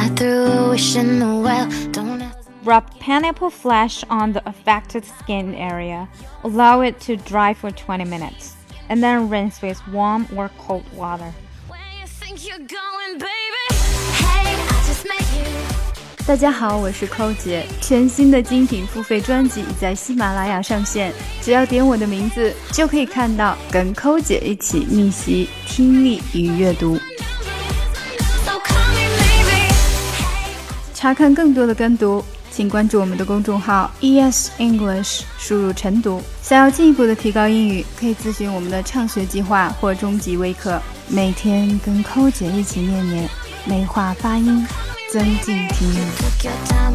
I threw a wish in the well. Don't Rub pineapple flesh on the affected skin area. Allow it to dry for 20 minutes, and then rinse with warm or cold water. where you think you're going, baby. Hey, I just met you. 大家好，我是寇姐。全新的精品付费专辑已在喜马拉雅上线，只要点我的名字，就可以看到跟寇姐一起逆袭听力与阅读。 查看更多的跟读，请关注我们的公众号 ES English，输入晨读。想要进一步的提高英语，可以咨询我们的畅学计划或中级微课。每天跟扣姐一起念念，美化发音，增进听力。